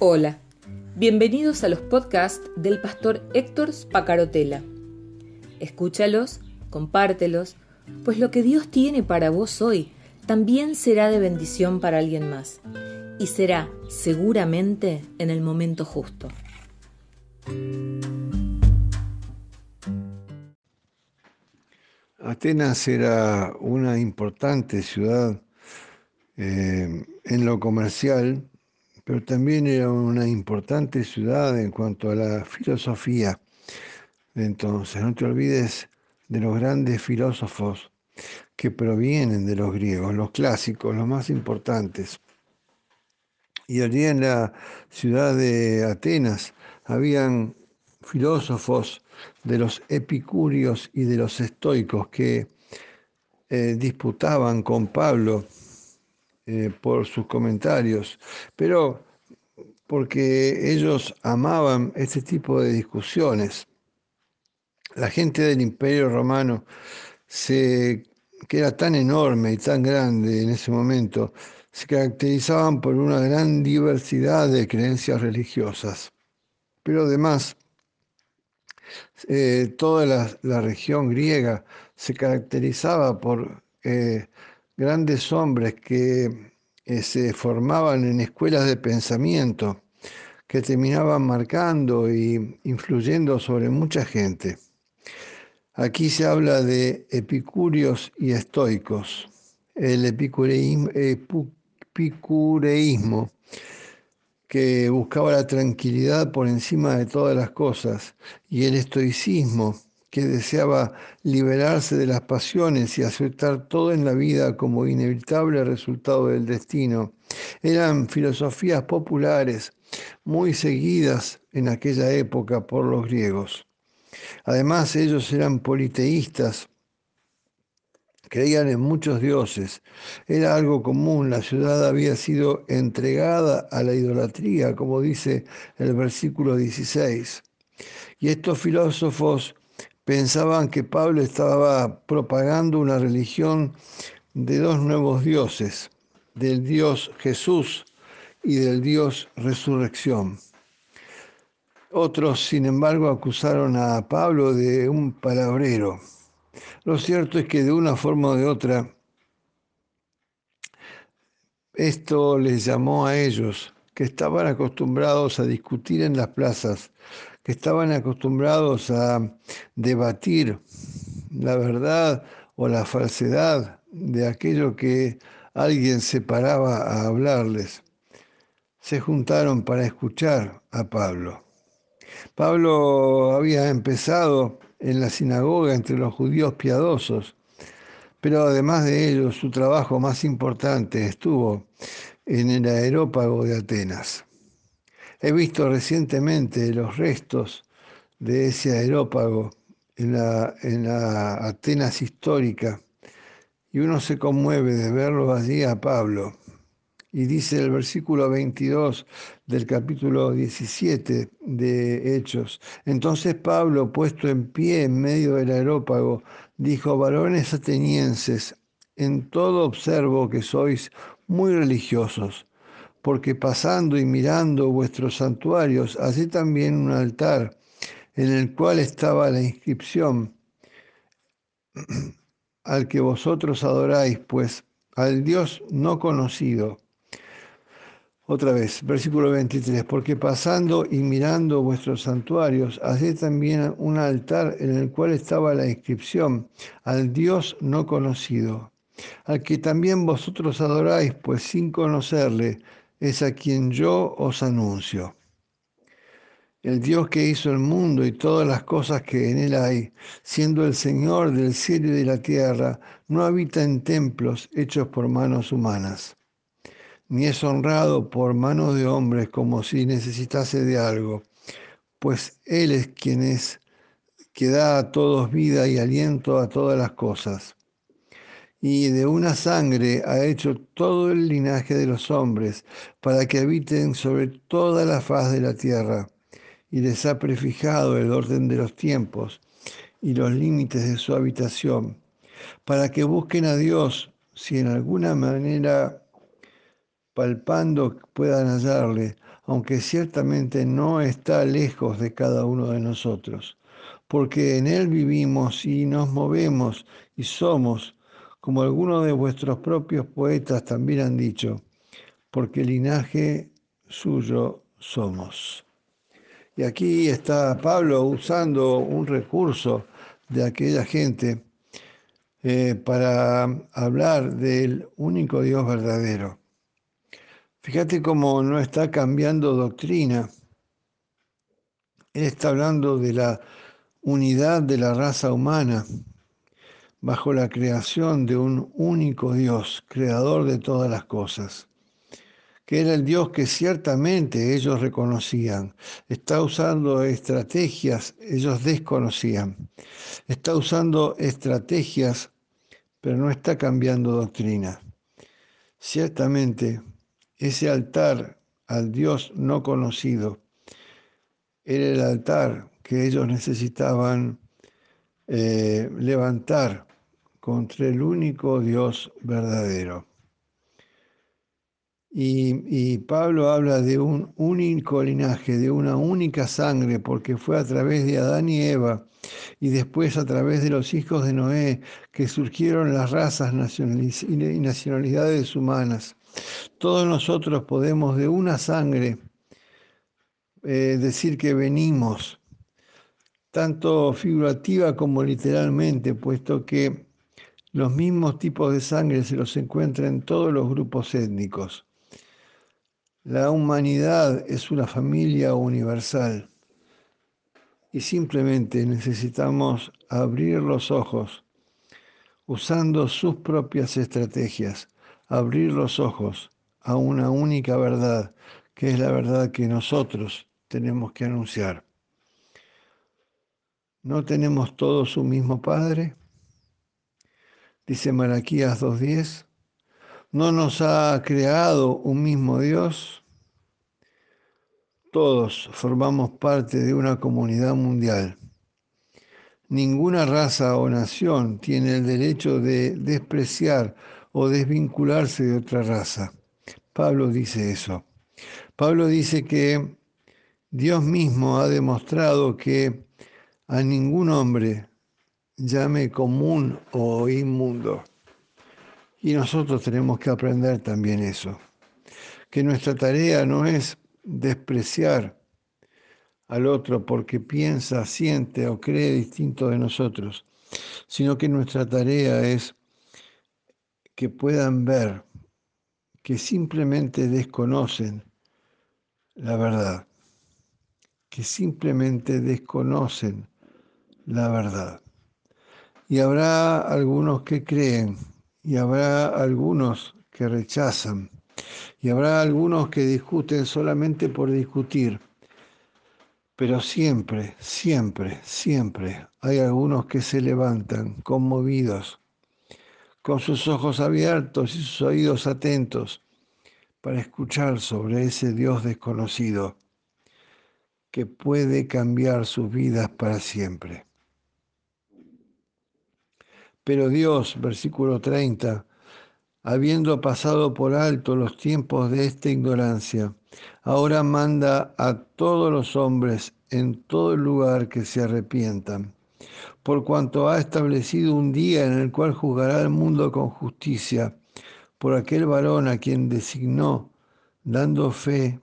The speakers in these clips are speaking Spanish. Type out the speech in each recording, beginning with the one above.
Hola, bienvenidos a los podcasts del pastor Héctor Spacarotela. Escúchalos, compártelos, pues lo que Dios tiene para vos hoy también será de bendición para alguien más y será seguramente en el momento justo. Atenas era una importante ciudad eh, en lo comercial, pero también era una importante ciudad en cuanto a la filosofía. Entonces, no te olvides de los grandes filósofos que provienen de los griegos, los clásicos, los más importantes. Y allí en la ciudad de Atenas habían filósofos de los epicúreos y de los estoicos que eh, disputaban con Pablo eh, por sus comentarios, pero porque ellos amaban este tipo de discusiones. La gente del Imperio Romano, que era tan enorme y tan grande en ese momento, se caracterizaban por una gran diversidad de creencias religiosas. Pero además, eh, toda la, región griega se caracterizaba por eh, grandes hombres que eh, se formaban en escuelas de pensamiento que terminaban marcando y influyendo sobre mucha gente. Aquí se habla de epicúreos y estoicos. El epicureísmo, epicureísmo que buscaba la tranquilidad por encima de todas las cosas, y el estoicismo, que deseaba liberarse de las pasiones y aceptar todo en la vida como inevitable resultado del destino. Eran filosofías populares muy seguidas en aquella época por los griegos. Además, ellos eran politeístas, creían en muchos dioses. Era algo común, la ciudad había sido entregada a la idolatría, como dice el versículo 16. Y estos filósofos pensaban que Pablo estaba propagando una religión de dos nuevos dioses, del Dios Jesús y del Dios resurrección. Otros, sin embargo, acusaron a Pablo de un palabrero. Lo cierto es que de una forma o de otra, esto les llamó a ellos, que estaban acostumbrados a discutir en las plazas, que estaban acostumbrados a debatir la verdad o la falsedad de aquello que alguien se paraba a hablarles. Se juntaron para escuchar a Pablo. Pablo había empezado en la sinagoga entre los judíos piadosos, pero además de ello su trabajo más importante estuvo en el aerópago de Atenas. He visto recientemente los restos de ese aerópago en la, en la Atenas histórica y uno se conmueve de verlo allí a Pablo y dice el versículo 22 del capítulo 17 de Hechos. Entonces Pablo, puesto en pie en medio del aerópago, dijo, varones atenienses, en todo observo que sois muy religiosos, porque pasando y mirando vuestros santuarios, hacé también un altar en el cual estaba la inscripción al que vosotros adoráis, pues al Dios no conocido. Otra vez, versículo 23, porque pasando y mirando vuestros santuarios, haced también un altar en el cual estaba la inscripción al Dios no conocido, al que también vosotros adoráis, pues sin conocerle es a quien yo os anuncio. El Dios que hizo el mundo y todas las cosas que en él hay, siendo el Señor del cielo y de la tierra, no habita en templos hechos por manos humanas ni es honrado por manos de hombres como si necesitase de algo, pues Él es quien es, que da a todos vida y aliento a todas las cosas. Y de una sangre ha hecho todo el linaje de los hombres, para que habiten sobre toda la faz de la tierra, y les ha prefijado el orden de los tiempos y los límites de su habitación, para que busquen a Dios si en alguna manera palpando puedan hallarle, aunque ciertamente no está lejos de cada uno de nosotros, porque en Él vivimos y nos movemos y somos, como algunos de vuestros propios poetas también han dicho, porque linaje suyo somos. Y aquí está Pablo usando un recurso de aquella gente eh, para hablar del único Dios verdadero. Fíjate cómo no está cambiando doctrina. Él está hablando de la unidad de la raza humana bajo la creación de un único Dios, creador de todas las cosas, que era el Dios que ciertamente ellos reconocían. Está usando estrategias, ellos desconocían. Está usando estrategias, pero no está cambiando doctrina. Ciertamente ese altar al Dios no conocido era el altar que ellos necesitaban eh, levantar contra el único Dios verdadero. Y, Pablo habla de un único linaje, de una única sangre, porque fue a través de Adán y Eva y después a través de los hijos de Noé que surgieron las razas y nacionalidades humanas. Todos nosotros podemos de una sangre eh, decir que venimos, tanto figurativa como literalmente, puesto que los mismos tipos de sangre se los encuentra en todos los grupos étnicos. La humanidad es una familia universal y simplemente necesitamos abrir los ojos usando sus propias estrategias abrir los ojos a una única verdad, que es la verdad que nosotros tenemos que anunciar. ¿No tenemos todos un mismo Padre? Dice Malaquías 2.10. ¿No nos ha creado un mismo Dios? Todos formamos parte de una comunidad mundial. Ninguna raza o nación tiene el derecho de despreciar o desvincularse de otra raza. Pablo dice eso. Pablo dice que Dios mismo ha demostrado que a ningún hombre llame común o inmundo. Y nosotros tenemos que aprender también eso. Que nuestra tarea no es despreciar al otro porque piensa, siente o cree distinto de nosotros, sino que nuestra tarea es que puedan ver que simplemente desconocen la verdad, que simplemente desconocen la verdad. Y habrá algunos que creen y habrá algunos que rechazan y habrá algunos que discuten solamente por discutir. Pero siempre, siempre, siempre hay algunos que se levantan conmovidos con sus ojos abiertos y sus oídos atentos para escuchar sobre ese Dios desconocido que puede cambiar sus vidas para siempre. Pero Dios, versículo 30, habiendo pasado por alto los tiempos de esta ignorancia, ahora manda a todos los hombres en todo lugar que se arrepientan por cuanto ha establecido un día en el cual juzgará al mundo con justicia por aquel varón a quien designó, dando fe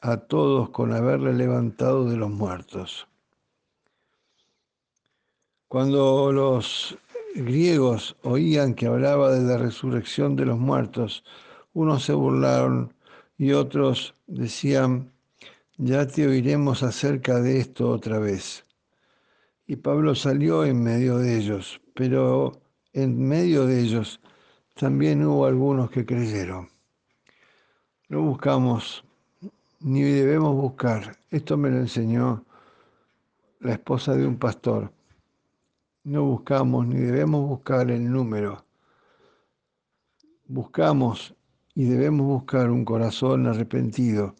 a todos con haberle levantado de los muertos. Cuando los griegos oían que hablaba de la resurrección de los muertos, unos se burlaron y otros decían, ya te oiremos acerca de esto otra vez. Y Pablo salió en medio de ellos, pero en medio de ellos también hubo algunos que creyeron. No buscamos, ni debemos buscar. Esto me lo enseñó la esposa de un pastor. No buscamos ni debemos buscar el número. Buscamos y debemos buscar un corazón arrepentido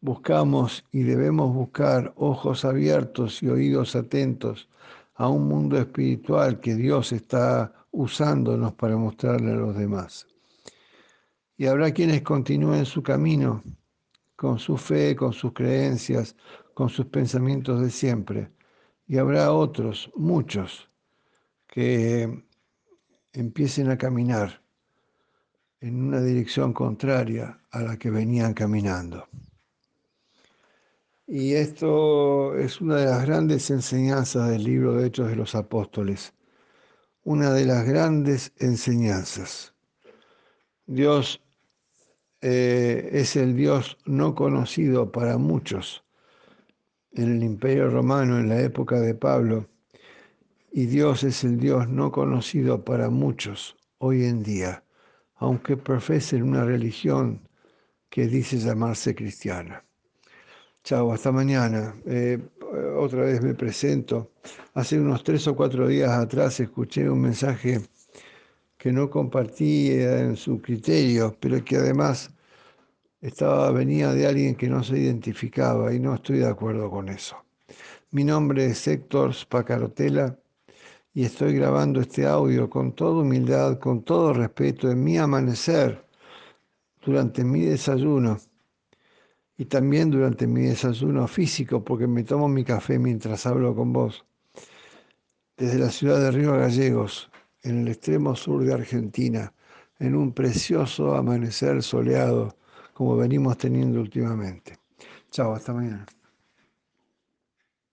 Buscamos y debemos buscar ojos abiertos y oídos atentos a un mundo espiritual que Dios está usándonos para mostrarle a los demás. Y habrá quienes continúen su camino con su fe, con sus creencias, con sus pensamientos de siempre. Y habrá otros, muchos, que empiecen a caminar en una dirección contraria a la que venían caminando. Y esto es una de las grandes enseñanzas del libro de Hechos de los Apóstoles, una de las grandes enseñanzas. Dios eh, es el Dios no conocido para muchos en el Imperio Romano en la época de Pablo, y Dios es el Dios no conocido para muchos hoy en día, aunque profesen una religión que dice llamarse cristiana. Chao, hasta mañana. Eh, otra vez me presento. Hace unos tres o cuatro días atrás escuché un mensaje que no compartí en su criterio, pero que además estaba, venía de alguien que no se identificaba y no estoy de acuerdo con eso. Mi nombre es Héctor Spacarotela y estoy grabando este audio con toda humildad, con todo respeto, en mi amanecer, durante mi desayuno y también durante mi desayuno físico, porque me tomo mi café mientras hablo con vos, desde la ciudad de Río Gallegos, en el extremo sur de Argentina, en un precioso amanecer soleado como venimos teniendo últimamente. Chao, hasta mañana.